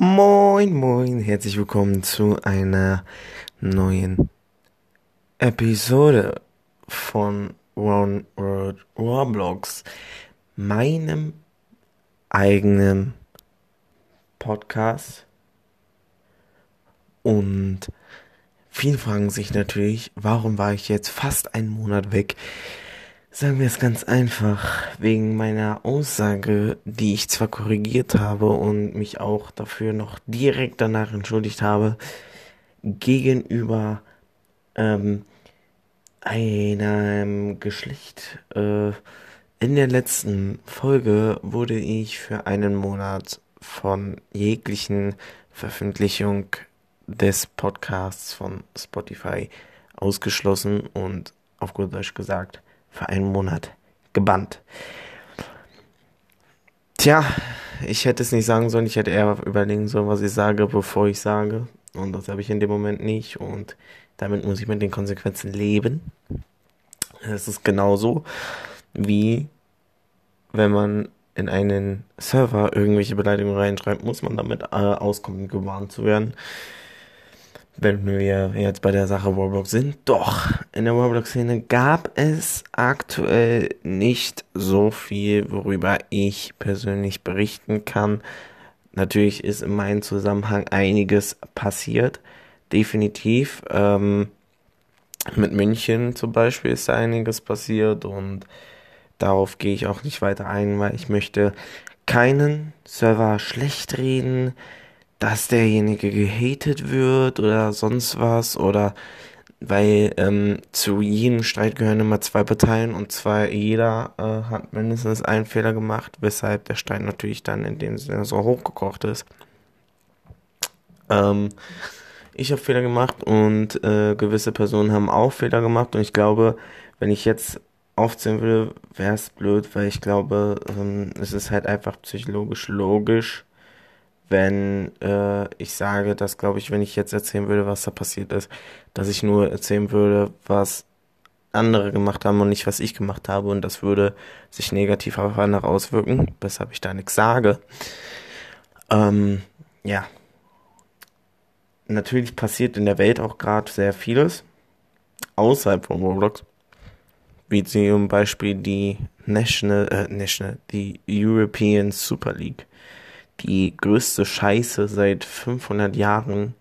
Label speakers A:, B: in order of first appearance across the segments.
A: Moin, moin, herzlich willkommen zu einer neuen Episode von One World Roblox, meinem eigenen Podcast. Und viele fragen sich natürlich, warum war ich jetzt fast einen Monat weg? Sagen wir es ganz einfach, wegen meiner Aussage, die ich zwar korrigiert habe und mich auch dafür noch direkt danach entschuldigt habe, gegenüber ähm, einem Geschlecht. Äh, in der letzten Folge wurde ich für einen Monat von jeglichen Veröffentlichung des Podcasts von Spotify ausgeschlossen und auf gut Deutsch gesagt, für einen Monat gebannt. Tja, ich hätte es nicht sagen sollen, ich hätte eher überlegen sollen, was ich sage, bevor ich sage. Und das habe ich in dem Moment nicht. Und damit muss ich mit den Konsequenzen leben. Es ist genauso wie wenn man in einen Server irgendwelche Beleidigungen reinschreibt, muss man damit äh, auskommen, gewarnt zu werden wenn wir jetzt bei der Sache Roblox sind, doch, in der Roblox-Szene gab es aktuell nicht so viel, worüber ich persönlich berichten kann. Natürlich ist in meinem Zusammenhang einiges passiert. Definitiv. Ähm, mit München zum Beispiel ist einiges passiert und darauf gehe ich auch nicht weiter ein, weil ich möchte keinen Server schlecht reden dass derjenige gehatet wird oder sonst was oder weil ähm, zu jedem Streit gehören immer zwei Parteien und zwar jeder äh, hat mindestens einen Fehler gemacht, weshalb der Streit natürlich dann in dem Sinne so hochgekocht ist. Ähm, ich habe Fehler gemacht und äh, gewisse Personen haben auch Fehler gemacht und ich glaube, wenn ich jetzt aufzählen würde, wäre es blöd, weil ich glaube, ähm, es ist halt einfach psychologisch logisch, wenn äh, ich sage, dass, glaube ich, wenn ich jetzt erzählen würde, was da passiert ist, dass ich nur erzählen würde, was andere gemacht haben und nicht, was ich gemacht habe. Und das würde sich negativ auf andere auswirken, weshalb ich da nichts sage. Ähm, ja. Natürlich passiert in der Welt auch gerade sehr vieles außerhalb von Roblox. Wie zum Beispiel die National, äh, National, die European Super League die größte Scheiße seit 500 Jahren,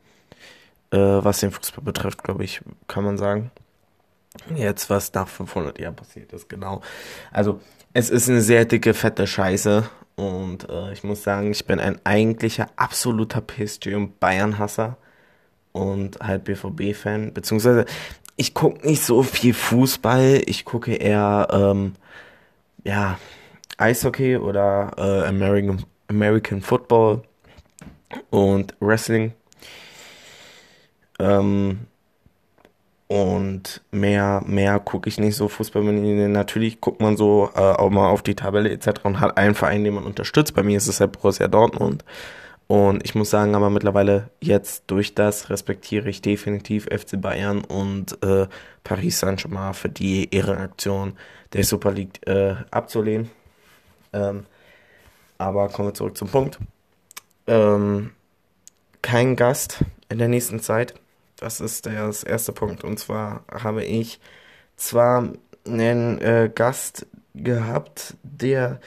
A: äh, was den Fußball betrifft, glaube ich, kann man sagen. Jetzt, was nach 500 Jahren passiert ist, genau. Also, es ist eine sehr dicke, fette Scheiße. Und äh, ich muss sagen, ich bin ein eigentlicher, absoluter PSG- und Bayern-Hasser. Und halt BVB-Fan. Beziehungsweise, ich gucke nicht so viel Fußball. Ich gucke eher, ähm, ja, Eishockey oder äh, American American Football und Wrestling. Ähm, und mehr, mehr gucke ich nicht so Fußball. Natürlich guckt man so äh, auch mal auf die Tabelle etc. und hat einen Verein, den man unterstützt. Bei mir ist es halt Borussia Dortmund. Und ich muss sagen, aber mittlerweile jetzt durch das respektiere ich definitiv FC Bayern und äh, Paris Saint-Germain für die Ehrenaktion der Super League äh, abzulehnen. Ähm, aber kommen wir zurück zum Punkt. Ähm, kein Gast in der nächsten Zeit. Das ist der das erste Punkt. Und zwar habe ich zwar einen äh, Gast gehabt, der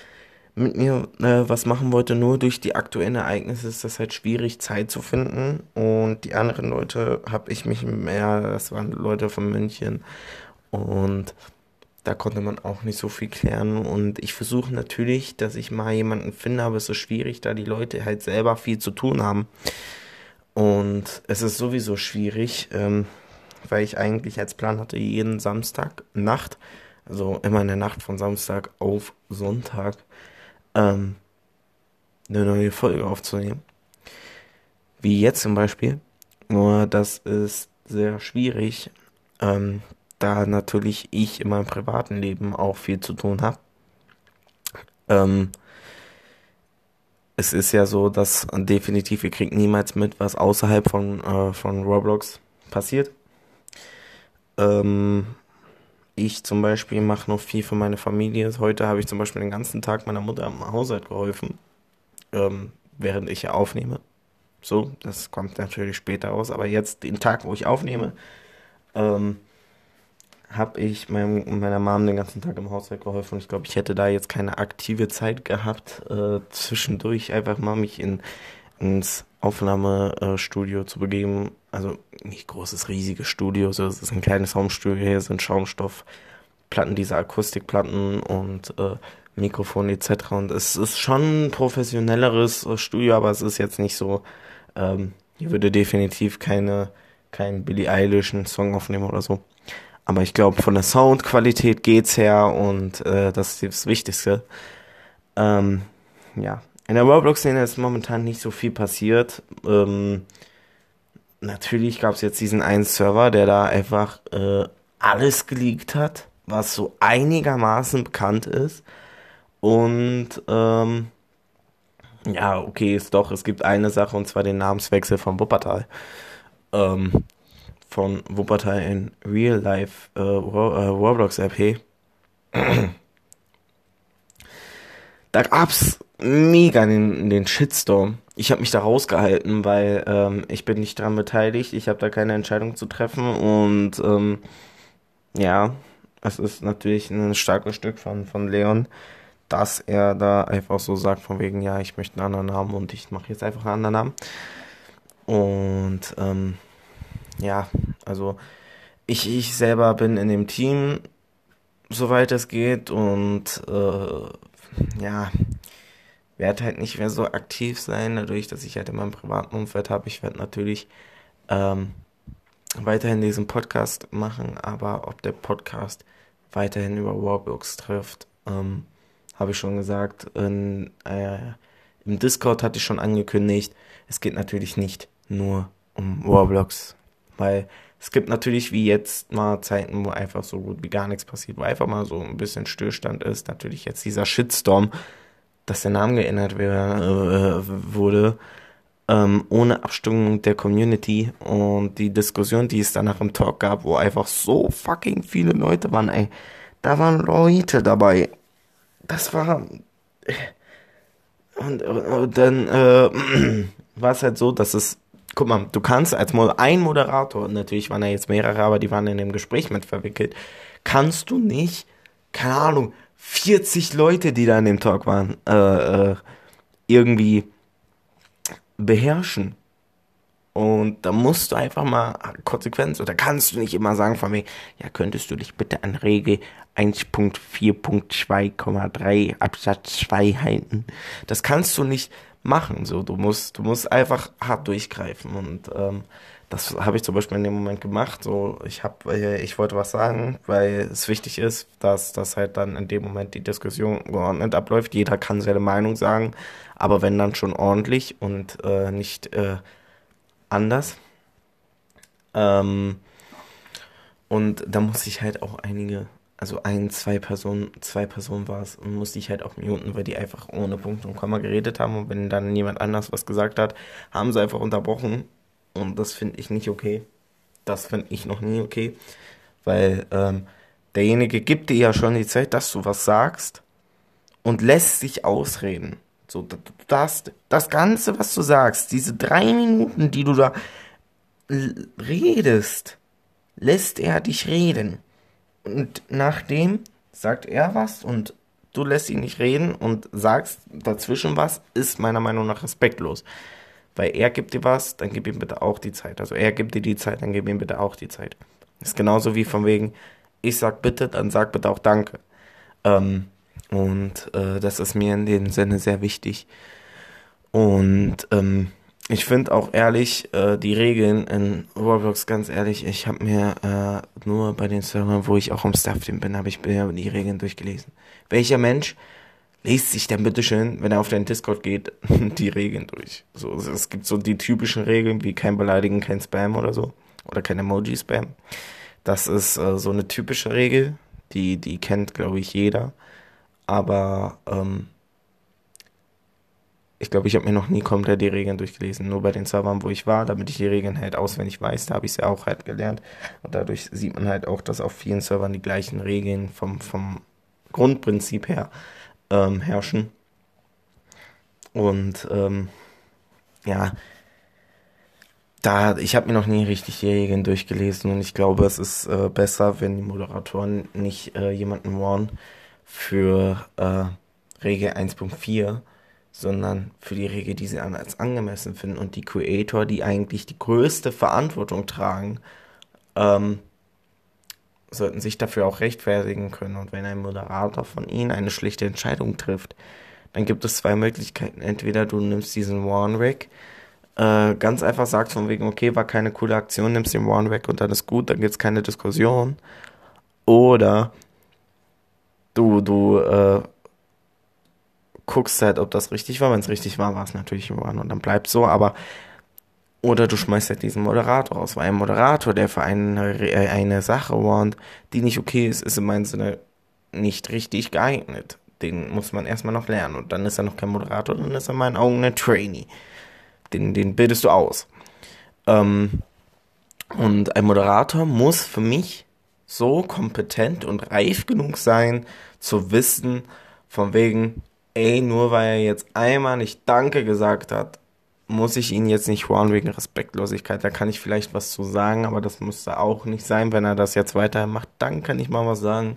A: mit mir äh, was machen wollte, nur durch die aktuellen Ereignisse ist das halt schwierig, Zeit zu finden. Und die anderen Leute habe ich mich mehr, das waren Leute von München. Und da konnte man auch nicht so viel klären. Und ich versuche natürlich, dass ich mal jemanden finde, aber es ist schwierig, da die Leute halt selber viel zu tun haben. Und es ist sowieso schwierig, ähm, weil ich eigentlich als Plan hatte, jeden Samstag Nacht, also immer in der Nacht von Samstag auf Sonntag, ähm, eine neue Folge aufzunehmen. Wie jetzt zum Beispiel. Nur das ist sehr schwierig, ähm, da natürlich ich in meinem privaten Leben auch viel zu tun habe. Ähm, es ist ja so, dass definitiv ihr kriegt niemals mit, was außerhalb von, äh, von Roblox passiert. Ähm, ich zum Beispiel mache noch viel für meine Familie. Heute habe ich zum Beispiel den ganzen Tag meiner Mutter am Haushalt geholfen, ähm, während ich ja aufnehme. So, das kommt natürlich später raus. Aber jetzt, den Tag, wo ich aufnehme, ähm, habe ich meinem, meiner Mom den ganzen Tag im Haushalt geholfen. Und ich glaube, ich hätte da jetzt keine aktive Zeit gehabt, äh, zwischendurch einfach mal mich in, ins Aufnahmestudio zu begeben. Also nicht großes, riesiges Studio, so es ist ein kleines Raumstudio. Hier sind Schaumstoffplatten, diese Akustikplatten und äh, Mikrofon etc. Und es ist schon ein professionelleres Studio, aber es ist jetzt nicht so, ähm, hier würde definitiv keine, kein Billie Eilish einen Song aufnehmen oder so. Aber ich glaube, von der Soundqualität geht's her und äh, das ist das Wichtigste. Ähm, ja, in der Roblox-Szene ist momentan nicht so viel passiert. Ähm, natürlich gab es jetzt diesen einen Server, der da einfach äh, alles geleakt hat, was so einigermaßen bekannt ist. Und ähm, ja, okay, ist doch, es gibt eine Sache und zwar den Namenswechsel von Wuppertal. Ähm, von Wuppertal in Real Life äh, äh Roblox RP. da gab's mega den, den Shitstorm. Ich habe mich da rausgehalten, weil ähm, ich bin nicht dran beteiligt. Ich habe da keine Entscheidung zu treffen und ähm, ja, es ist natürlich ein starkes Stück von, von Leon, dass er da einfach so sagt von wegen, ja, ich möchte einen anderen Namen und ich mache jetzt einfach einen anderen Namen. Und ähm, ja, also ich, ich selber bin in dem Team, soweit es geht, und äh, ja, werde halt nicht mehr so aktiv sein, dadurch, dass ich halt in meinem privaten Umfeld habe. Ich werde natürlich ähm, weiterhin diesen Podcast machen, aber ob der Podcast weiterhin über Warbooks trifft, ähm, habe ich schon gesagt. In, äh, Im Discord hatte ich schon angekündigt, es geht natürlich nicht nur um Roblox weil es gibt natürlich wie jetzt mal Zeiten, wo einfach so gut wie gar nichts passiert, wo einfach mal so ein bisschen Stillstand ist. Natürlich jetzt dieser Shitstorm, dass der Name geändert äh, wurde, ähm, ohne Abstimmung der Community und die Diskussion, die es danach im Talk gab, wo einfach so fucking viele Leute waren, ey. Da waren Leute dabei. Das war. Und, und, und dann äh, war es halt so, dass es guck mal, du kannst als Mod ein Moderator, natürlich waren da jetzt mehrere, aber die waren in dem Gespräch mit verwickelt, kannst du nicht, keine Ahnung, 40 Leute, die da in dem Talk waren, äh, äh, irgendwie beherrschen. Und da musst du einfach mal Konsequenz, oder kannst du nicht immer sagen von mir, ja, könntest du dich bitte an Regel 1.4.2,3 Absatz 2 halten. Das kannst du nicht machen. So, du musst, du musst einfach hart durchgreifen und ähm, das habe ich zum Beispiel in dem Moment gemacht. So, ich habe, äh, ich wollte was sagen, weil es wichtig ist, dass das halt dann in dem Moment die Diskussion geordnet abläuft. Jeder kann seine Meinung sagen, aber wenn dann schon ordentlich und äh, nicht äh, anders. Ähm, und da muss ich halt auch einige also ein, zwei Personen, zwei Personen war es, musste ich halt auch muten, weil die einfach ohne Punkt und Komma geredet haben und wenn dann jemand anders was gesagt hat, haben sie einfach unterbrochen und das finde ich nicht okay. Das finde ich noch nie okay, weil ähm, derjenige gibt dir ja schon die Zeit, dass du was sagst und lässt sich ausreden. So, das, das Ganze, was du sagst, diese drei Minuten, die du da redest, lässt er dich reden. Und nachdem sagt er was und du lässt ihn nicht reden und sagst dazwischen was, ist meiner Meinung nach respektlos. Weil er gibt dir was, dann gib ihm bitte auch die Zeit. Also er gibt dir die Zeit, dann gib ihm bitte auch die Zeit. ist genauso wie von wegen, ich sag bitte, dann sag bitte auch Danke. Ähm, und äh, das ist mir in dem Sinne sehr wichtig. Und ähm, ich finde auch ehrlich, äh, die Regeln in Roblox, ganz ehrlich, ich habe mir äh, nur bei den Servern, wo ich auch im Staff-Team bin, habe ich mir die Regeln durchgelesen. Welcher Mensch liest sich denn bitteschön, wenn er auf den Discord geht, die Regeln durch? So, es gibt so die typischen Regeln wie kein Beleidigen, kein Spam oder so. Oder kein Emoji-Spam. Das ist äh, so eine typische Regel, die, die kennt, glaube ich, jeder. Aber ähm, ich glaube, ich habe mir noch nie komplett die Regeln durchgelesen. Nur bei den Servern, wo ich war, damit ich die Regeln halt auswendig weiß, da habe ich sie auch halt gelernt. Und dadurch sieht man halt auch, dass auf vielen Servern die gleichen Regeln vom, vom Grundprinzip her ähm, herrschen. Und ähm, ja, da, ich habe mir noch nie richtig die Regeln durchgelesen und ich glaube, es ist äh, besser, wenn die Moderatoren nicht äh, jemanden warnen für äh, Regel 1.4, sondern für die Regel, die sie als angemessen finden und die Creator, die eigentlich die größte Verantwortung tragen, ähm, sollten sich dafür auch rechtfertigen können. Und wenn ein Moderator von ihnen eine schlichte Entscheidung trifft, dann gibt es zwei Möglichkeiten. Entweder du nimmst diesen Warn-Rig, äh, ganz einfach sagst von wegen, okay, war keine coole Aktion, nimmst den Warn weg und dann ist gut, dann gibt es keine Diskussion. Oder du, du äh, guckst halt, ob das richtig war. Wenn es richtig war, war es natürlich Warn und dann bleibt so, aber oder du schmeißt halt diesen Moderator raus, weil ein Moderator, der für eine, äh, eine Sache warnt, die nicht okay ist, ist in meinem Sinne nicht richtig geeignet. Den muss man erstmal noch lernen. Und dann ist er noch kein Moderator, dann ist er in meinen Augen ein Trainee. Den, den bildest du aus. Ähm, und ein Moderator muss für mich so kompetent und reif genug sein, zu wissen, von wegen, ey, nur weil er jetzt einmal nicht Danke gesagt hat, muss ich ihn jetzt nicht warnen wegen Respektlosigkeit. Da kann ich vielleicht was zu sagen, aber das müsste auch nicht sein. Wenn er das jetzt weiterhin macht, dann kann ich mal was sagen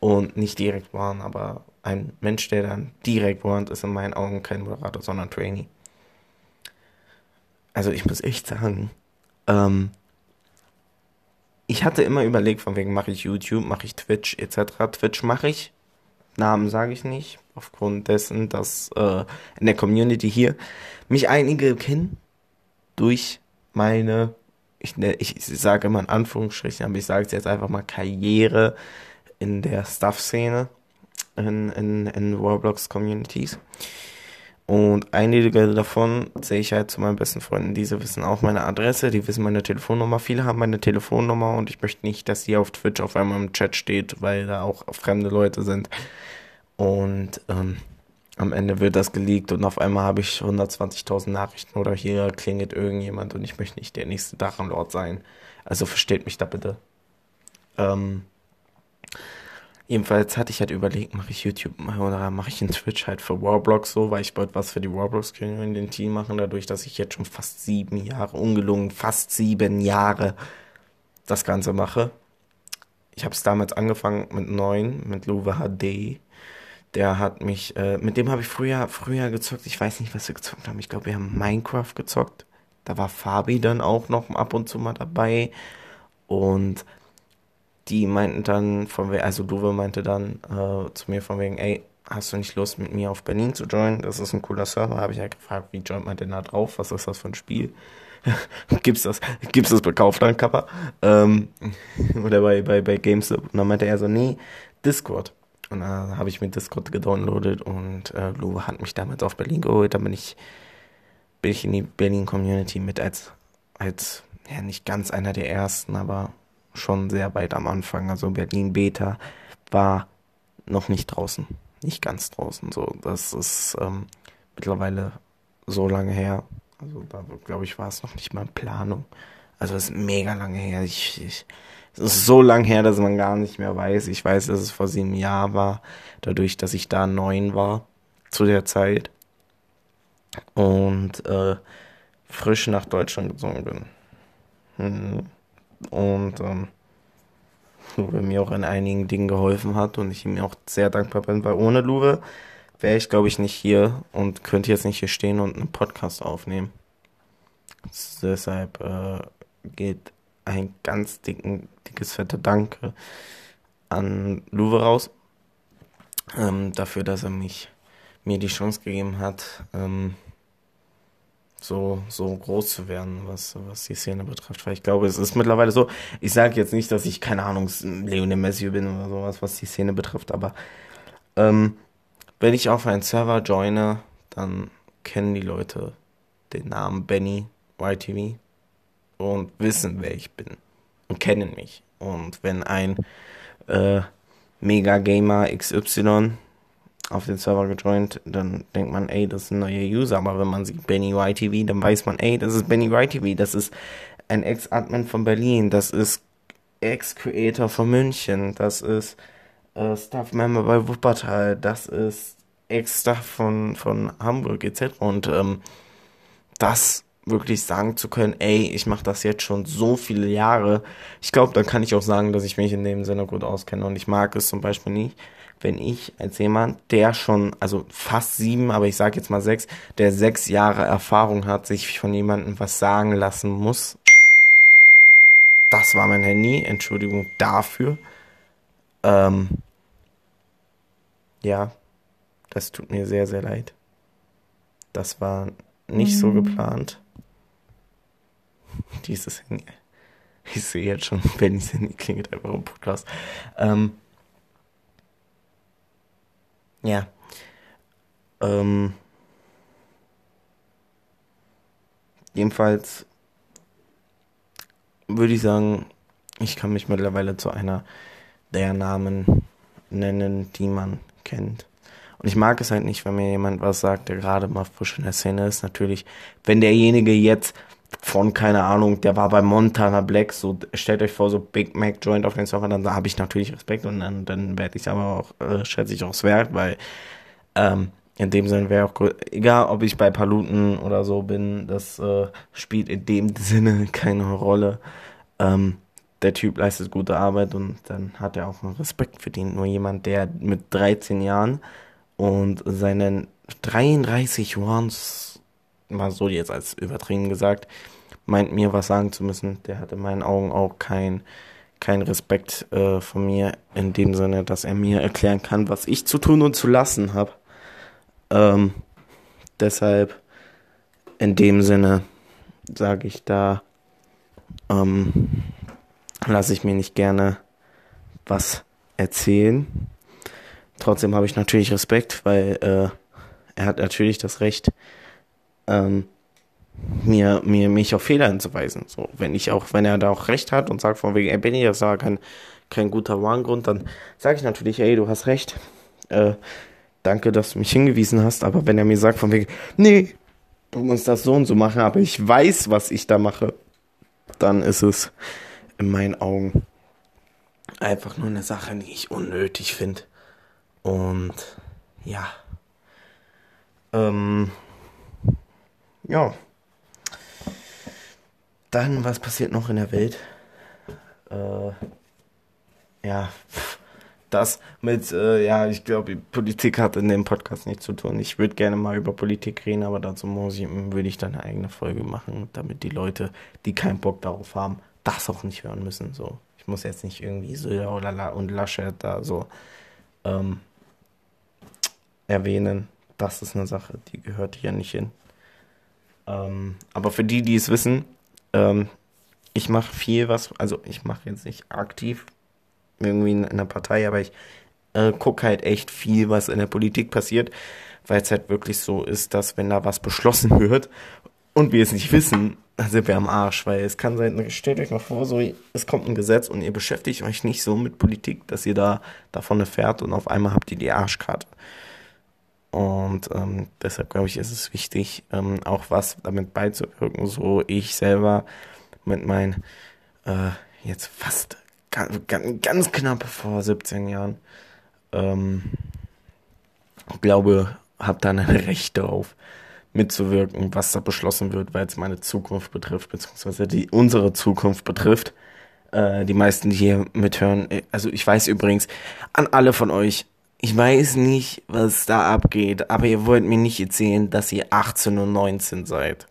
A: und nicht direkt warnen. Aber ein Mensch, der dann direkt warnt, ist in meinen Augen kein Moderator, sondern Trainee. Also ich muss echt sagen, ähm, ich hatte immer überlegt, von wegen mache ich YouTube, mache ich Twitch etc. Twitch mache ich, Namen sage ich nicht, aufgrund dessen, dass äh, in der Community hier mich einige kennen durch meine, ich, ne, ich, ich sage immer in Anführungsstrichen, aber ich sage es jetzt einfach mal Karriere in der Stuff-Szene in, in, in Roblox-Communities. Und einige davon sehe ich halt zu meinen besten Freunden. Diese wissen auch meine Adresse, die wissen meine Telefonnummer. Viele haben meine Telefonnummer und ich möchte nicht, dass sie auf Twitch auf einmal im Chat steht, weil da auch fremde Leute sind. Und ähm, am Ende wird das geleakt und auf einmal habe ich 120.000 Nachrichten oder hier klingelt irgendjemand und ich möchte nicht der nächste Drachenlord sein. Also versteht mich da bitte. Ähm, Jedenfalls hatte ich halt überlegt, mache ich YouTube oder mache ich einen Twitch halt für Warblox so, weil ich wollte was für die Warblox Community machen, dadurch, dass ich jetzt schon fast sieben Jahre, ungelungen, fast sieben Jahre das Ganze mache. Ich habe es damals angefangen mit neun, mit Luve HD. Der hat mich, äh, mit dem habe ich früher, früher gezockt. Ich weiß nicht, was wir gezockt haben. Ich glaube, wir haben Minecraft gezockt. Da war Fabi dann auch noch ab und zu mal dabei. Und die meinten dann von wegen, also Duwe meinte dann äh, zu mir von wegen, ey, hast du nicht Lust mit mir auf Berlin zu joinen? Das ist ein cooler Server. Habe ich ja halt gefragt, wie joint man denn da drauf? Was ist das für ein Spiel? gibt's das, gibt's das bekauft an Kappa? Ähm, oder bei, bei, bei GameStop. Und dann meinte er so, nee, Discord. Und dann habe ich mir Discord gedownloadet und äh, Luwe hat mich damals auf Berlin geholt. Da bin ich, bin ich in die Berlin Community mit als, als, ja, nicht ganz einer der ersten, aber schon sehr weit am Anfang. Also Berlin Beta war noch nicht draußen, nicht ganz draußen. So, das ist ähm, mittlerweile so lange her. Also da glaube ich war es noch nicht mal in Planung. Also es ist mega lange her. Ich, ich, es ist so lang her, dass man gar nicht mehr weiß. Ich weiß, dass es vor sieben Jahren war, dadurch, dass ich da neun war zu der Zeit und äh, frisch nach Deutschland gezogen bin. Mhm und ähm, Luwe mir auch in einigen Dingen geholfen hat und ich ihm auch sehr dankbar bin, weil ohne Luwe wäre ich, glaube ich, nicht hier und könnte jetzt nicht hier stehen und einen Podcast aufnehmen. Deshalb äh, geht ein ganz dicken, dickes, fette Danke an Luwe raus. Ähm, dafür, dass er mich mir die Chance gegeben hat, ähm, so, so groß zu werden, was, was die Szene betrifft. Weil ich glaube, es ist mittlerweile so, ich sage jetzt nicht, dass ich, keine Ahnung, Leonel Messi bin oder sowas, was die Szene betrifft, aber ähm, wenn ich auf einen Server joine, dann kennen die Leute den Namen Benny YTV und wissen, wer ich bin und kennen mich. Und wenn ein äh, Mega Gamer XY auf den Server gejoint, dann denkt man, ey, das ist ein neuer User. Aber wenn man sieht Benny YTV, dann weiß man, ey, das ist Benny YTV, das ist ein Ex-Admin von Berlin, das ist Ex-Creator von München, das ist äh, Staff-Member bei Wuppertal, das ist Ex-Staff von, von Hamburg etc. Und ähm, das wirklich sagen zu können, ey, ich mache das jetzt schon so viele Jahre. Ich glaube, dann kann ich auch sagen, dass ich mich in dem Sinne gut auskenne. Und ich mag es zum Beispiel nicht, wenn ich als jemand, der schon, also fast sieben, aber ich sage jetzt mal sechs, der sechs Jahre Erfahrung hat, sich von jemandem was sagen lassen muss. Das war mein Handy, Entschuldigung dafür. Ähm, ja, das tut mir sehr, sehr leid. Das war nicht mhm. so geplant. Dieses Handy. Ich sehe jetzt schon, Bennys Handy klingelt einfach im Podcast. Ähm, ja. Ähm, jedenfalls würde ich sagen, ich kann mich mittlerweile zu einer der Namen nennen, die man kennt. Und ich mag es halt nicht, wenn mir jemand was sagt, der gerade mal frisch in der Szene ist. Natürlich, wenn derjenige jetzt von, keine Ahnung, der war bei Montana Black, so stellt euch vor, so Big Mac Joint auf den Server, dann habe ich natürlich Respekt und dann, dann werde ich aber auch, äh, schätze ich aufs Wert, weil ähm, in dem Sinne wäre auch egal, ob ich bei Paluten oder so bin, das äh, spielt in dem Sinne keine Rolle. Ähm, der Typ leistet gute Arbeit und dann hat er auch einen Respekt verdient. Nur jemand, der mit 13 Jahren und seinen 33 Ones, mal so jetzt als übertrieben gesagt, meint mir was sagen zu müssen, der hat in meinen Augen auch kein, kein Respekt äh, von mir in dem Sinne, dass er mir erklären kann, was ich zu tun und zu lassen habe. Ähm, deshalb in dem Sinne sage ich da, ähm, lasse ich mir nicht gerne was erzählen. Trotzdem habe ich natürlich Respekt, weil äh, er hat natürlich das Recht, ähm, mir, mir mich auf Fehler hinzuweisen. So, wenn ich auch, wenn er da auch recht hat und sagt von wegen, ey Benny, das war kein, kein guter Warngrund, dann sage ich natürlich, ey, du hast recht. Äh, danke, dass du mich hingewiesen hast. Aber wenn er mir sagt von wegen, nee, du musst das so und so machen, aber ich weiß, was ich da mache, dann ist es in meinen Augen einfach nur eine Sache, die ich unnötig finde. Und ja. Ähm, ja. Dann, was passiert noch in der Welt? Äh, ja, das mit, äh, ja, ich glaube, Politik hat in dem Podcast nichts zu tun. Ich würde gerne mal über Politik reden, aber dazu muss ich, würde ich dann eine eigene Folge machen, damit die Leute, die keinen Bock darauf haben, das auch nicht hören müssen. So, ich muss jetzt nicht irgendwie Söder oder und Laschet da so ähm, erwähnen. Das ist eine Sache, die gehört hier nicht hin. Ähm, aber für die, die es wissen, ähm, ich mache viel was, also ich mache jetzt nicht aktiv irgendwie in einer Partei, aber ich äh, gucke halt echt viel, was in der Politik passiert, weil es halt wirklich so ist, dass wenn da was beschlossen wird und wir es nicht wissen, dann sind wir am Arsch, weil es kann sein, stellt euch mal vor, so, es kommt ein Gesetz und ihr beschäftigt euch nicht so mit Politik, dass ihr da davon erfährt und auf einmal habt ihr die Arschkarte. Und ähm, deshalb glaube ich, ist es wichtig, ähm, auch was damit beizuwirken. So ich selber mit meinen äh, jetzt fast ganz, ganz knapp vor 17 Jahren ähm, glaube, habe dann ein Recht darauf mitzuwirken, was da beschlossen wird, weil es meine Zukunft betrifft, beziehungsweise die unsere Zukunft betrifft. Äh, die meisten, die hier mithören, äh, also ich weiß übrigens an alle von euch, ich weiß nicht, was da abgeht, aber ihr wollt mir nicht erzählen, dass ihr 18 und 19 seid.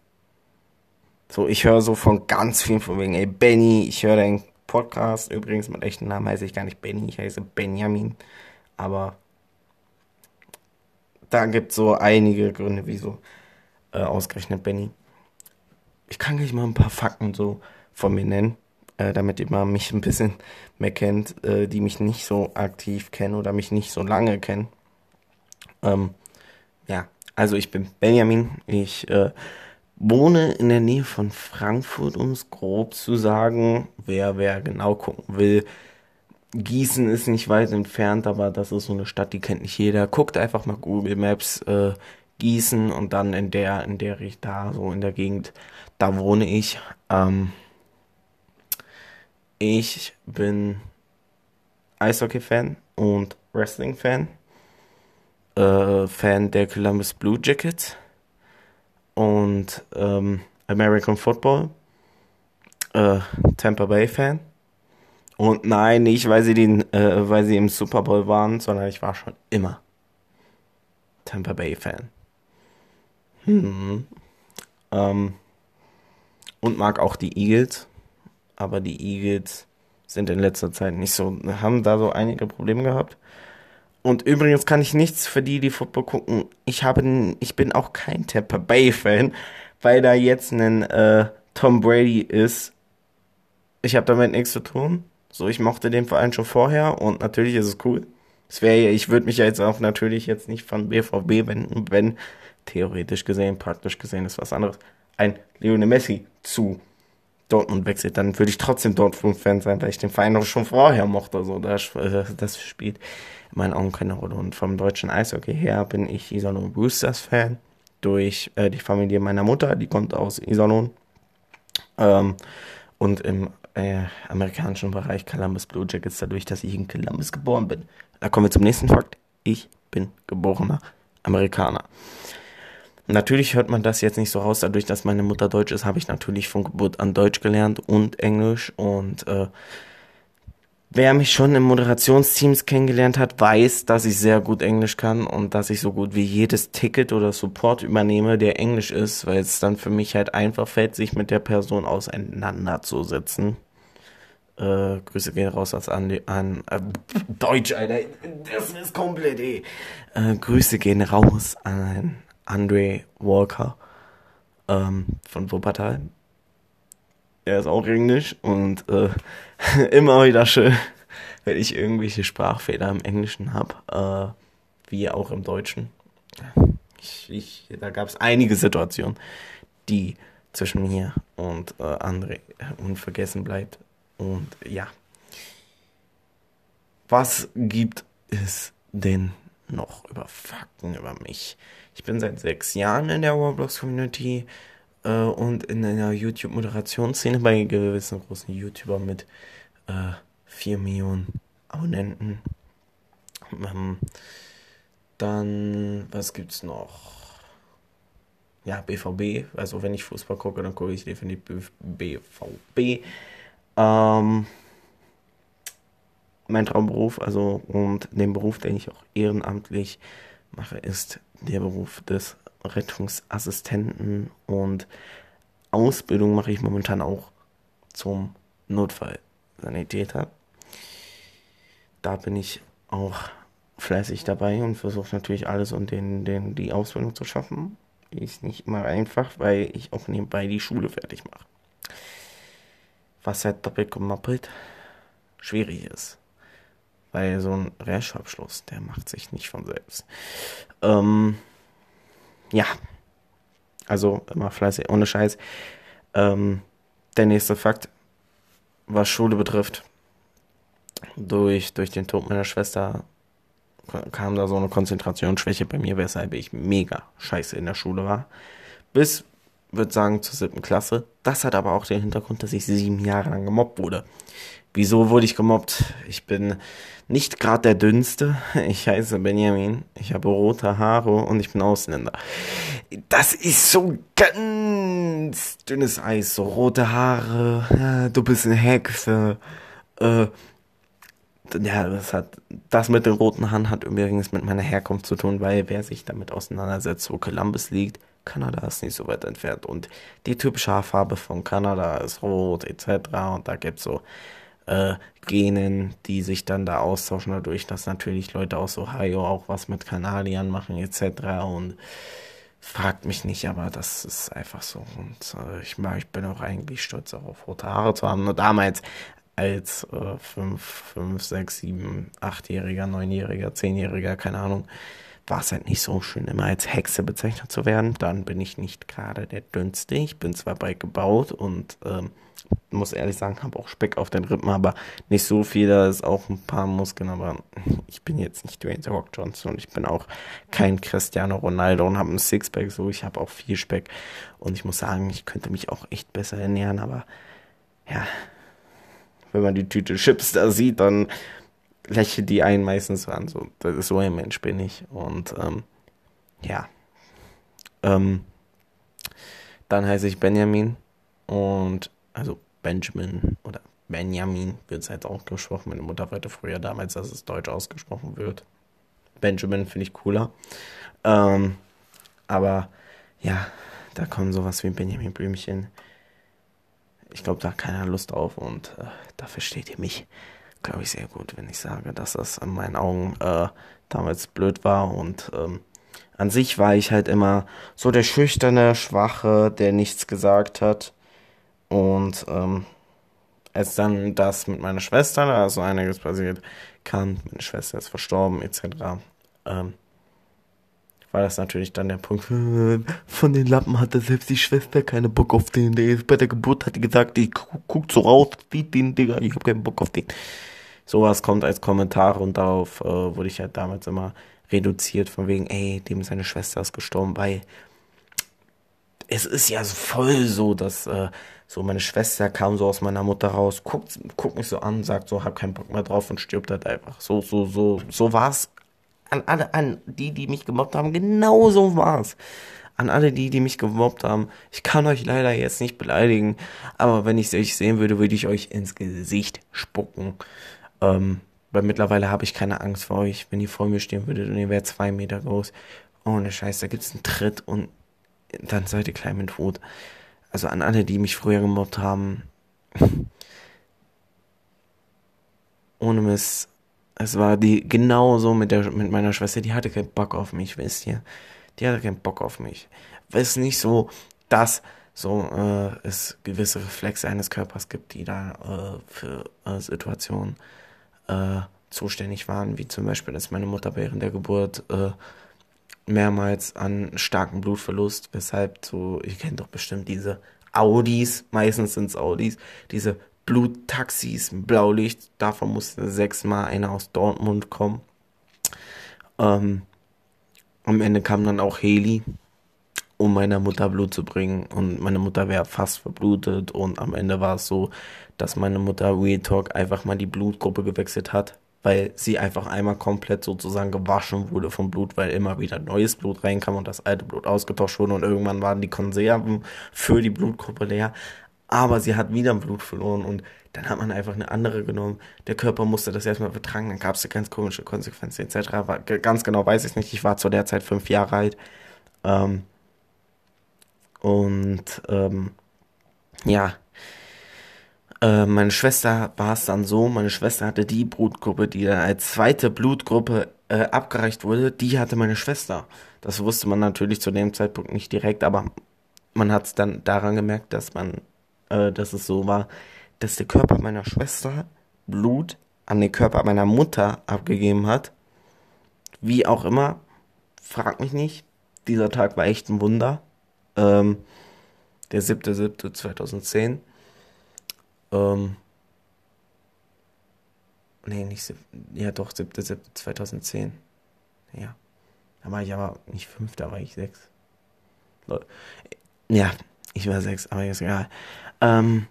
A: So, ich höre so von ganz vielen von wegen, ey Benny, ich höre deinen Podcast. Übrigens, mit echten Namen heiße ich gar nicht Benny, ich heiße Benjamin. Aber da gibt es so einige Gründe, wieso äh, ausgerechnet Benny. Ich kann gleich mal ein paar Fakten so von mir nennen äh, damit ihr mal mich ein bisschen mehr kennt, äh, die mich nicht so aktiv kennen oder mich nicht so lange kennen. Ähm, ja, also ich bin Benjamin, ich äh, wohne in der Nähe von Frankfurt, um es grob zu sagen. Wer, wer genau gucken will, Gießen ist nicht weit entfernt, aber das ist so eine Stadt, die kennt nicht jeder. Guckt einfach mal Google Maps äh, Gießen und dann in der, in der ich da so in der Gegend, da wohne ich. Ähm, ich bin Eishockey-Fan und Wrestling-Fan. Äh, Fan der Columbus Blue Jackets. Und ähm, American Football. Äh, Tampa Bay Fan. Und nein, nicht weil sie den, äh, weil sie im Super Bowl waren, sondern ich war schon immer Tampa Bay Fan. Hm. Ähm, und mag auch die Eagles. Aber die Eagles sind in letzter Zeit nicht so, haben da so einige Probleme gehabt. Und übrigens kann ich nichts für die, die Football gucken. Ich habe, ich bin auch kein Tampa Bay Fan, weil da jetzt ein äh, Tom Brady ist. Ich habe damit nichts zu tun. So, ich mochte den Verein schon vorher und natürlich ist es cool. Es wäre, ich würde mich ja jetzt auch natürlich jetzt nicht von BVB wenden, wenn theoretisch gesehen, praktisch gesehen ist was anderes, ein Lionel Messi zu Dortmund wechselt, dann würde ich trotzdem Dortmund-Fan sein, weil ich den Verein auch schon vorher mochte. So, das, äh, das spielt in meinen Augen keine Rolle. Und vom deutschen Eishockey her bin ich Iserlohn Roosters-Fan durch äh, die Familie meiner Mutter, die kommt aus Iserlohn. Ähm, und im äh, amerikanischen Bereich Columbus Blue Jackets, dadurch, dass ich in Columbus geboren bin. Da kommen wir zum nächsten Fakt. Ich bin geborener Amerikaner. Natürlich hört man das jetzt nicht so raus, dadurch, dass meine Mutter Deutsch ist, habe ich natürlich von Geburt an Deutsch gelernt und Englisch und äh, wer mich schon in Moderationsteams kennengelernt hat, weiß, dass ich sehr gut Englisch kann und dass ich so gut wie jedes Ticket oder Support übernehme, der Englisch ist, weil es dann für mich halt einfach fällt, sich mit der Person auseinanderzusetzen. Äh, Grüße gehen raus an, an äh, Deutsch, Alter. Das ist komplett eh. Äh, Grüße gehen raus an Andre Walker ähm, von Wuppertal. Er ist auch Englisch und äh, immer wieder schön, wenn ich irgendwelche Sprachfehler im Englischen habe, äh, wie auch im Deutschen. Ich, ich, da gab es einige Situationen, die zwischen mir und äh, André unvergessen bleibt. Und ja. Was gibt es denn noch über Fakten über mich? Ich bin seit sechs Jahren in der Roblox-Community äh, und in einer YouTube-Moderationsszene bei gewissen großen YouTubern mit äh, 4 Millionen Abonnenten. Ähm, dann, was gibt's noch? Ja, BVB. Also, wenn ich Fußball gucke, dann gucke ich definitiv BVB. Ähm, mein Traumberuf, also und den Beruf, den ich auch ehrenamtlich mache, ist der Beruf des Rettungsassistenten und Ausbildung mache ich momentan auch zum Notfallsanitäter. Da bin ich auch fleißig dabei und versuche natürlich alles und den, den, die Ausbildung zu schaffen. Ist nicht immer einfach, weil ich auch nebenbei die Schule fertig mache. Was halt doppelt gemoppelt schwierig ist. Weil so ein Rechtschreibschluss, der macht sich nicht von selbst. Ähm, ja. Also immer fleißig, ohne Scheiß. Ähm, der nächste Fakt, was Schule betrifft. Durch, durch den Tod meiner Schwester kam da so eine Konzentrationsschwäche bei mir, weshalb ich mega scheiße in der Schule war. Bis, würde sagen, zur siebten Klasse. Das hat aber auch den Hintergrund, dass ich sieben Jahre lang gemobbt wurde. Wieso wurde ich gemobbt? Ich bin nicht gerade der dünnste. Ich heiße Benjamin. Ich habe rote Haare und ich bin Ausländer. Das ist so ganz dünnes Eis. So rote Haare. Du bist eine Hexe. Äh, ja, das hat, das mit den roten Haaren hat übrigens mit meiner Herkunft zu tun, weil wer sich damit auseinandersetzt, wo Columbus liegt, Kanada ist nicht so weit entfernt und die typische Haarfarbe von Kanada ist rot etc. Und da gibt's so äh, Genen, die sich dann da austauschen, dadurch, dass natürlich Leute aus Ohio auch was mit Kanadiern machen etc. Und fragt mich nicht, aber das ist einfach so. Und äh, ich, ich bin auch eigentlich stolz darauf, rote Haare zu haben. Nur damals als äh, 5, 5, 6, 7, 8-Jähriger, 9-Jähriger, 10-Jähriger, keine Ahnung, war es halt nicht so schön, immer als Hexe bezeichnet zu werden. Dann bin ich nicht gerade der Dünnste. Ich bin zwar bald gebaut und ähm, muss ehrlich sagen, habe auch Speck auf den Rippen, aber nicht so viel. Da ist auch ein paar Muskeln, aber ich bin jetzt nicht Dwayne The Rock Johnson und ich bin auch kein Cristiano Ronaldo und habe ein Sixpack. So, ich habe auch viel Speck und ich muss sagen, ich könnte mich auch echt besser ernähren, aber ja, wenn man die Tüte Chips da sieht, dann lächelt die einen meistens an. So, das ist so ein Mensch bin ich. Und ähm, ja. Ähm, dann heiße ich Benjamin und also Benjamin oder Benjamin wird es halt auch gesprochen. Meine Mutter wollte früher damals, dass es deutsch ausgesprochen wird. Benjamin finde ich cooler. Ähm, aber ja, da kommen sowas wie Benjamin Blümchen. Ich glaube, da hat keiner Lust drauf und äh, da versteht ihr mich, glaube ich, sehr gut, wenn ich sage, dass das in meinen Augen äh, damals blöd war und ähm, an sich war ich halt immer so der schüchterne, schwache, der nichts gesagt hat und ähm, als dann das mit meiner Schwester, also einiges passiert, kam, meine Schwester ist verstorben, etc., ähm, war das natürlich dann der Punkt, von den Lappen hatte selbst die Schwester keine Bock auf den, der ist bei der Geburt hat die gesagt, ich guck so raus, sieht den, Digga, ich hab keinen Bock auf den. Sowas kommt als Kommentar und darauf äh, wurde ich halt damals immer reduziert, von wegen, ey, dem seine Schwester ist gestorben, weil es ist ja voll so, dass äh, so meine Schwester kam so aus meiner Mutter raus, guckt, guckt mich so an, sagt so, hab keinen Bock mehr drauf und stirbt halt einfach. So, so, so, so war's. An alle, an die, die mich gemobbt haben, genau so war's. An alle die, die mich gemobbt haben, ich kann euch leider jetzt nicht beleidigen, aber wenn ich euch sehen würde, würde ich euch ins Gesicht spucken. Ähm, weil mittlerweile habe ich keine Angst vor euch. Wenn ihr vor mir stehen würdet und ihr wärt zwei Meter groß, ohne Scheiß, da gibt's einen Tritt und dann seid ihr klein mit tot. Also an alle, die mich früher gemobbt haben. Ohne Mist. Es war die genauso mit der mit meiner Schwester, die hatte keinen Bock auf mich, wisst ihr? Die hatte keinen Bock auf mich. Es nicht so, dass so äh, es gewisse Reflexe eines Körpers gibt, die da äh, für äh, Situationen äh, zuständig waren, wie zum Beispiel, dass meine Mutter während der Geburt äh, mehrmals an starken Blutverlust, weshalb so, ihr kennt doch bestimmt diese Audis, meistens sind es Audis, diese Bluttaxis, Blaulicht, davon musste sechsmal einer aus Dortmund kommen. Ähm, am Ende kam dann auch Heli, um meiner Mutter Blut zu bringen und meine Mutter wäre fast verblutet und am Ende war es so, dass meine Mutter Real Talk einfach mal die Blutgruppe gewechselt hat weil sie einfach einmal komplett sozusagen gewaschen wurde vom Blut, weil immer wieder neues Blut reinkam und das alte Blut ausgetauscht wurde und irgendwann waren die Konserven für die Blutgruppe leer. Aber sie hat wieder Blut verloren und dann hat man einfach eine andere genommen. Der Körper musste das erstmal vertragen, dann gab es ganz komische Konsequenzen etc. War, ganz genau weiß ich nicht, ich war zu der Zeit fünf Jahre alt. Ähm, und ähm, ja, äh, meine Schwester war es dann so, meine Schwester hatte die Blutgruppe, die dann als zweite Blutgruppe äh, abgereicht wurde, die hatte meine Schwester. Das wusste man natürlich zu dem Zeitpunkt nicht direkt, aber man hat es dann daran gemerkt, dass man, äh, dass es so war, dass der Körper meiner Schwester Blut an den Körper meiner Mutter abgegeben hat. Wie auch immer, frag mich nicht. Dieser Tag war echt ein Wunder. Ähm, der 7.7.2010. Ähm, nee, nicht ja doch, 7.7.2010. Ja. Da war ich aber nicht fünf, da war ich sechs. Ja, ich war sechs, aber ist egal. Ähm,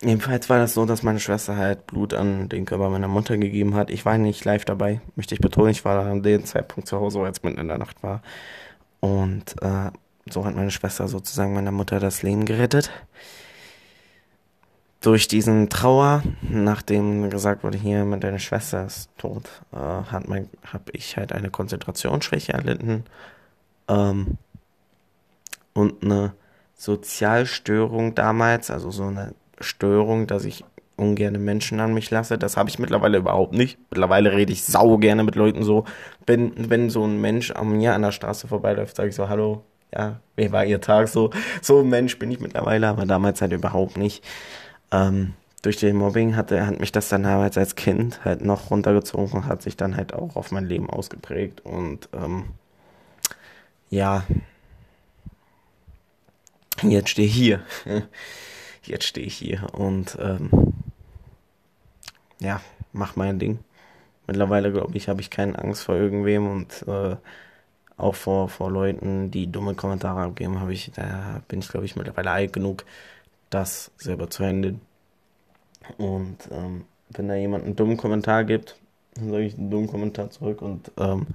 A: jedenfalls war das so, dass meine Schwester halt Blut an den Körper meiner Mutter gegeben hat. Ich war nicht live dabei, möchte ich betonen. Ich war an dem Zeitpunkt zu Hause, als mitten in der Nacht war. Und äh, so hat meine Schwester sozusagen meiner Mutter das Leben gerettet durch diesen Trauer, nachdem gesagt wurde, hier, mit deiner Schwester ist tot, äh, hat mein, habe ich halt eine Konzentrationsschwäche erlitten ähm, und eine Sozialstörung damals, also so eine Störung, dass ich ungerne Menschen an mich lasse. Das habe ich mittlerweile überhaupt nicht. Mittlerweile rede ich sau gerne mit Leuten so. Wenn, wenn so ein Mensch an mir an der Straße vorbeiläuft, sage ich so, hallo, ja, wie war ihr Tag? So, so ein Mensch bin ich mittlerweile, aber damals halt überhaupt nicht. Ähm, durch den Mobbing hatte, hat mich das dann damals als Kind halt noch runtergezogen und hat sich dann halt auch auf mein Leben ausgeprägt. Und ähm, ja, jetzt stehe ich hier. Jetzt stehe ich hier und ähm, ja, mach mein Ding. Mittlerweile, glaube ich, habe ich keine Angst vor irgendwem und äh, auch vor, vor Leuten, die dumme Kommentare abgeben, habe ich, da bin ich, glaube ich, mittlerweile alt genug, das selber zu handeln. Und ähm, wenn da jemand einen dummen Kommentar gibt, dann sage ich einen dummen Kommentar zurück und ähm,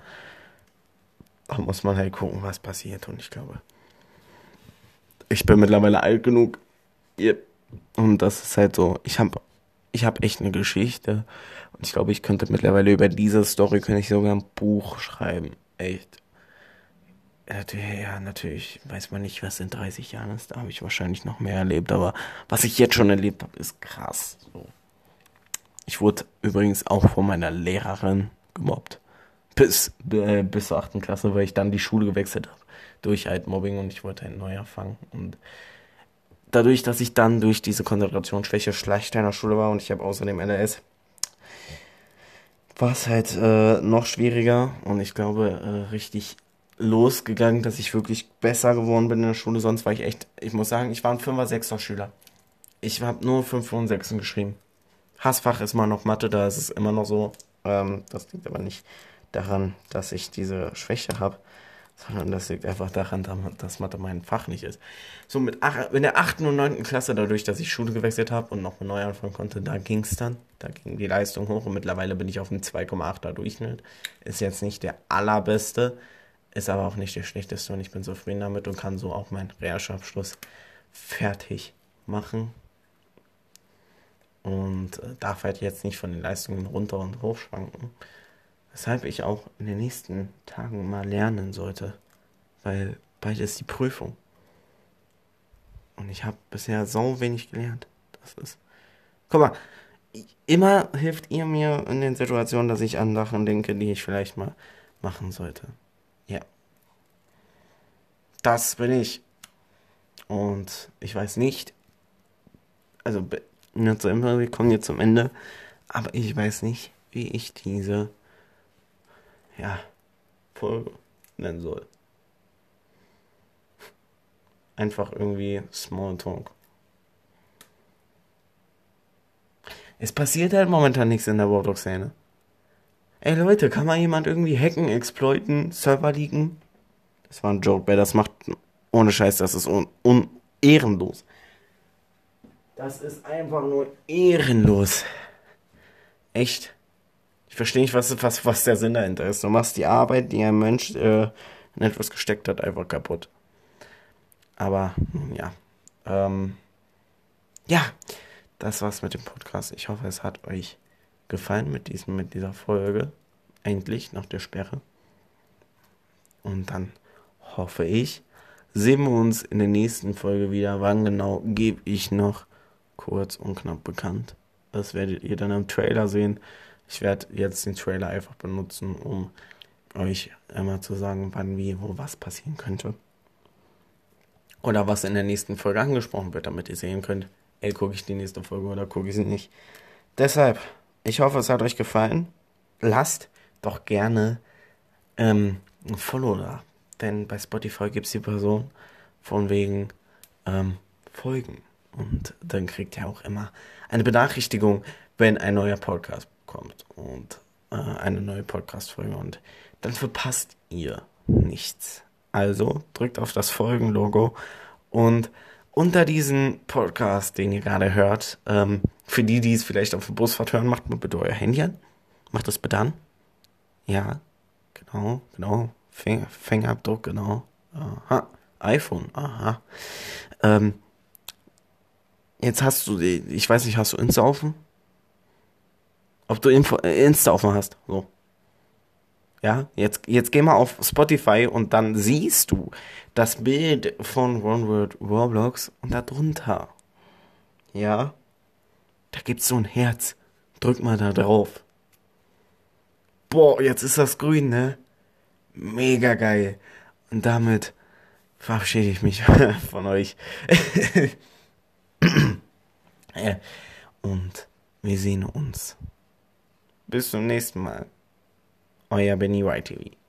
A: da muss man halt gucken, was passiert. Und ich glaube, ich bin mittlerweile alt genug. Und das ist halt so, ich habe ich hab echt eine Geschichte. Und ich glaube, ich könnte mittlerweile über diese Story könnte ich sogar ein Buch schreiben. Echt. Ja, natürlich weiß man nicht, was in 30 Jahren ist. Da habe ich wahrscheinlich noch mehr erlebt. Aber was ich jetzt schon erlebt habe, ist krass. So. Ich wurde übrigens auch von meiner Lehrerin gemobbt. Bis, äh, bis zur 8. Klasse, weil ich dann die Schule gewechselt habe. Durch halt Mobbing und ich wollte halt neu anfangen. Und dadurch, dass ich dann durch diese Konzentrationsschwäche schlechter in der Schule war und ich habe außerdem LRS, war es halt äh, noch schwieriger und ich glaube äh, richtig losgegangen, dass ich wirklich besser geworden bin in der Schule. Sonst war ich echt, ich muss sagen, ich war ein 5er, 6er Schüler. Ich habe nur 5 und 6 geschrieben. Hassfach ist mal noch Mathe, da ist es immer noch so. Ähm, das liegt aber nicht daran, dass ich diese Schwäche habe, sondern das liegt einfach daran, dass Mathe mein Fach nicht ist. So mit ach, in der 8. und 9. Klasse, dadurch, dass ich Schule gewechselt habe und noch neu anfangen konnte, da ging es dann. Da ging die Leistung hoch und mittlerweile bin ich auf einem 2,8er Durchschnitt. Ist jetzt nicht der allerbeste, ist aber auch nicht der schlechteste und ich bin zufrieden damit und kann so auch meinen Realschulabschluss fertig machen und äh, darf halt jetzt nicht von den Leistungen runter und hoch schwanken. Weshalb ich auch in den nächsten Tagen mal lernen sollte, weil bald ist die Prüfung. Und ich habe bisher so wenig gelernt. Das ist. Guck mal, immer hilft ihr mir in den Situationen, dass ich an Sachen denke, die ich vielleicht mal machen sollte. Ja. Das bin ich. Und ich weiß nicht, also nicht so immer, wir kommen jetzt zum Ende. Aber ich weiß nicht, wie ich diese, ja, Folge nennen soll. Einfach irgendwie Smalltalk. Es passiert halt momentan nichts in der Roblox-Szene. Ey Leute, kann mal jemand irgendwie hacken, exploiten, Server liegen? Das war ein Joke, wer das macht, ohne Scheiß, das ist un, un ehrenlos. Das ist einfach nur ehrenlos. Echt. Ich verstehe nicht, was, was, was der Sinn dahinter ist. Du machst die Arbeit, die ein Mensch äh, in etwas gesteckt hat, einfach kaputt. Aber, ja. Ähm, ja, das war's mit dem Podcast. Ich hoffe, es hat euch gefallen mit, diesem, mit dieser Folge. Endlich, nach der Sperre. Und dann hoffe ich, sehen wir uns in der nächsten Folge wieder. Wann genau gebe ich noch kurz und knapp bekannt. Das werdet ihr dann im Trailer sehen. Ich werde jetzt den Trailer einfach benutzen, um euch immer zu sagen, wann, wie, wo, was passieren könnte. Oder was in der nächsten Folge angesprochen wird, damit ihr sehen könnt, ey, gucke ich die nächste Folge oder gucke ich sie nicht. Deshalb, ich hoffe, es hat euch gefallen. Lasst doch gerne ähm, ein Follow da. Denn bei Spotify gibt es die Person von wegen ähm, Folgen. Und dann kriegt ihr auch immer eine Benachrichtigung, wenn ein neuer Podcast kommt und äh, eine neue Podcast-Folge. Und dann verpasst ihr nichts. Also drückt auf das Folgenlogo und unter diesen Podcast, den ihr gerade hört, ähm, für die, die es vielleicht auf der Busfahrt hören, macht mal bitte euer Handy an. Macht das bitte an. Ja, genau, genau. Fingerabdruck, genau. Aha. iPhone, aha. Ähm, Jetzt hast du, ich weiß nicht, hast du Insta offen? Ob du Info, äh, Insta offen hast, so. Ja, jetzt, jetzt geh mal auf Spotify und dann siehst du das Bild von One World Roblox und da drunter. Ja, da gibt's so ein Herz. Drück mal da drauf. Boah, jetzt ist das grün, ne? Mega geil. Und damit verabschiede ich mich von euch. Und wir sehen uns. Bis zum nächsten Mal. Euer Benny YTV.